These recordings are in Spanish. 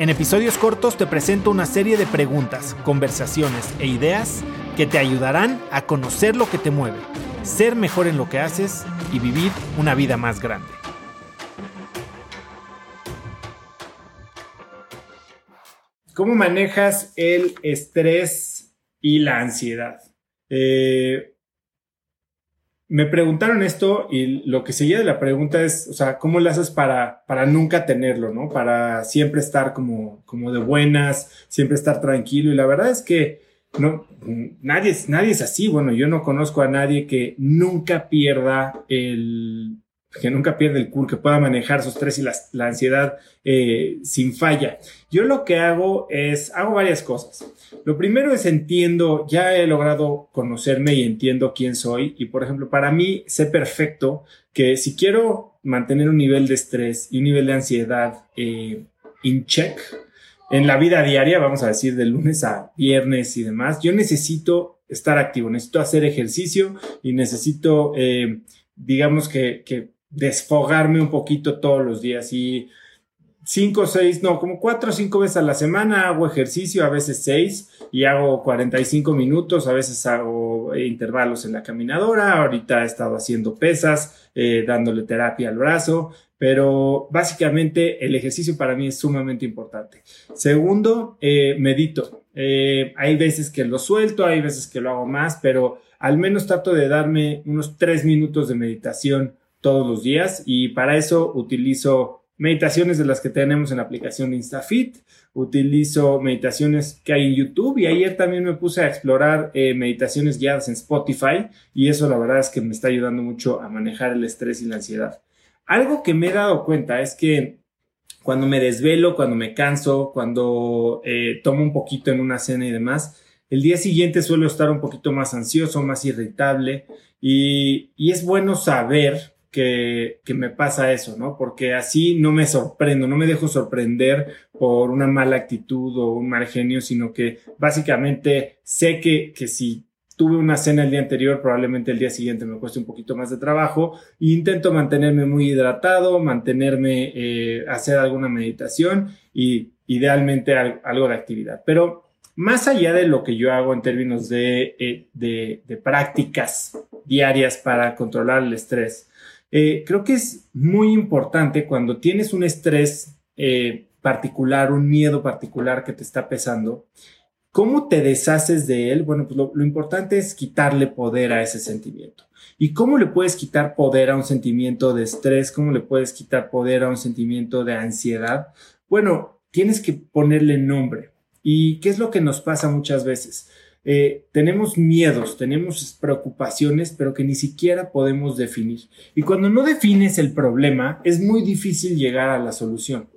En episodios cortos te presento una serie de preguntas, conversaciones e ideas que te ayudarán a conocer lo que te mueve, ser mejor en lo que haces y vivir una vida más grande. ¿Cómo manejas el estrés y la ansiedad? Eh, me preguntaron esto y lo que seguía de la pregunta es, o sea, ¿cómo le haces para, para nunca tenerlo, ¿no? Para siempre estar como, como de buenas, siempre estar tranquilo. Y la verdad es que no, nadie, nadie es así. Bueno, yo no conozco a nadie que nunca pierda el, que nunca pierde el cool, que pueda manejar su estrés y la, ansiedad eh, sin falla. Yo lo que hago es, hago varias cosas. Lo primero es entiendo, ya he logrado conocerme y entiendo quién soy. Y por ejemplo, para mí sé perfecto que si quiero mantener un nivel de estrés y un nivel de ansiedad eh, in check, en la vida diaria, vamos a decir de lunes a viernes y demás, yo necesito estar activo, necesito hacer ejercicio y necesito, eh, digamos que, que desfogarme un poquito todos los días y cinco, seis, no, como cuatro o cinco veces a la semana hago ejercicio, a veces seis, y hago 45 minutos, a veces hago intervalos en la caminadora, ahorita he estado haciendo pesas, eh, dándole terapia al brazo, pero básicamente el ejercicio para mí es sumamente importante. Segundo, eh, medito. Eh, hay veces que lo suelto, hay veces que lo hago más, pero al menos trato de darme unos tres minutos de meditación todos los días. Y para eso utilizo meditaciones de las que tenemos en la aplicación InstaFit, utilizo meditaciones que hay en YouTube. Y ayer también me puse a explorar eh, meditaciones guiadas en Spotify. Y eso la verdad es que me está ayudando mucho a manejar el estrés y la ansiedad. Algo que me he dado cuenta es que cuando me desvelo, cuando me canso, cuando eh, tomo un poquito en una cena y demás, el día siguiente suelo estar un poquito más ansioso, más irritable. Y es bueno saber que, que, me pasa eso, ¿no? Porque así no me sorprendo, no me dejo sorprender por una mala actitud o un mal genio, sino que básicamente sé que, que si tuve una cena el día anterior, probablemente el día siguiente me cueste un poquito más de trabajo. E intento mantenerme muy hidratado, mantenerme, eh, hacer alguna meditación y idealmente algo de actividad. Pero más allá de lo que yo hago en términos de, eh, de, de prácticas diarias para controlar el estrés, eh, creo que es muy importante cuando tienes un estrés eh, particular, un miedo particular que te está pesando, ¿cómo te deshaces de él? Bueno, pues lo, lo importante es quitarle poder a ese sentimiento. ¿Y cómo le puedes quitar poder a un sentimiento de estrés? ¿Cómo le puedes quitar poder a un sentimiento de ansiedad? Bueno, tienes que ponerle nombre. ¿Y qué es lo que nos pasa muchas veces? Eh, tenemos miedos, tenemos preocupaciones, pero que ni siquiera podemos definir. Y cuando no defines el problema, es muy difícil llegar a la solución.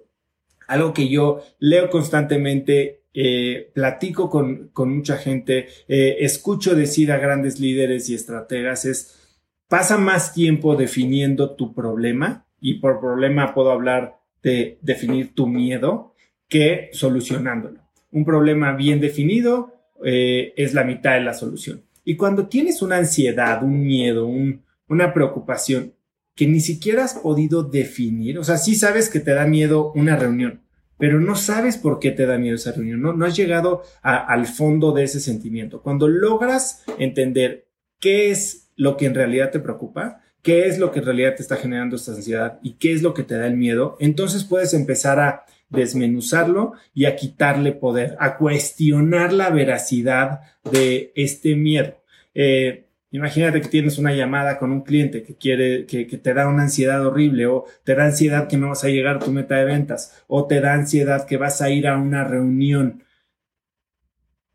Algo que yo leo constantemente, eh, platico con, con, mucha gente, eh, escucho decir a grandes líderes y estrategas es, pasa más tiempo definiendo tu problema, y por problema puedo hablar de definir tu miedo, que solucionándolo. Un problema bien definido eh, es la mitad de la solución. Y cuando tienes una ansiedad, un miedo, una preocupación que ni siquiera has podido definir, o sea, sí sabes que te da miedo una reunión, pero no sabes por qué te da miedo esa reunión, no, no has llegado al fondo de ese sentimiento. Cuando logras entender qué es lo que en realidad te preocupa, qué es lo que en realidad te está generando esta ansiedad y qué es lo que te da el miedo, entonces puedes empezar a desmenuzarlo y a quitarle poder, a cuestionar la veracidad de este miedo. Eh, imagínate que tienes una llamada con un cliente que quiere, que, te da una ansiedad horrible, o te da ansiedad que no vas a llegar a tu meta de ventas, o te da ansiedad que vas a ir a una reunión.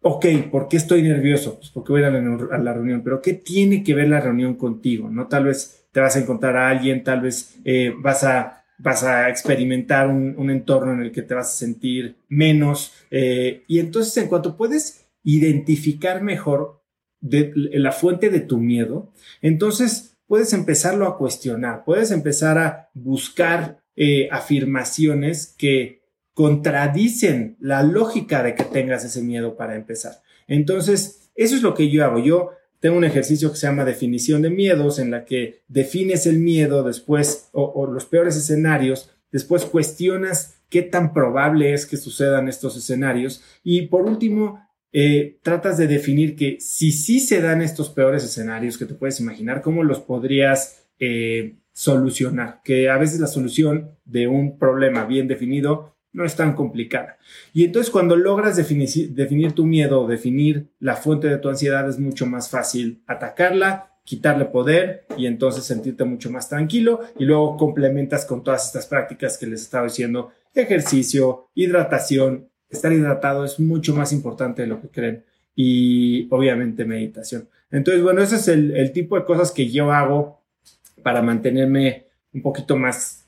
Ok, ¿por qué estoy nervioso? Pues porque voy a la, a la reunión, pero ¿qué tiene que ver la reunión contigo? ¿No? Tal vez te vas a encontrar a alguien, tal vez eh, vas a vas a experimentar un, entorno en el que te vas a sentir menos. Eh, y entonces, en cuanto puedes identificar mejor la fuente de tu miedo, entonces puedes empezarlo a cuestionar, puedes empezar a buscar eh, afirmaciones que contradicen la lógica de que tengas ese miedo para empezar. Entonces, eso es lo que yo hago. Yo tengo un ejercicio que se llama definición de miedos, en la que defines el miedo después o, los peores escenarios, después cuestionas qué tan probable es que sucedan estos escenarios y por último eh, tratas de definir que si sí se dan estos peores escenarios que te puedes imaginar, cómo los podrías eh, solucionar, que a veces la solución de un problema bien definido no es tan complicada. Y entonces cuando logras definir, definir tu miedo, definir la fuente de tu ansiedad, es mucho más fácil atacarla, quitarle poder y entonces sentirte mucho más tranquilo y luego complementas con todas estas prácticas que les estaba diciendo, ejercicio, hidratación. Estar hidratado es mucho más importante de lo que creen y obviamente meditación. Entonces, bueno, ese es el, el tipo de cosas que yo hago para mantenerme un poquito más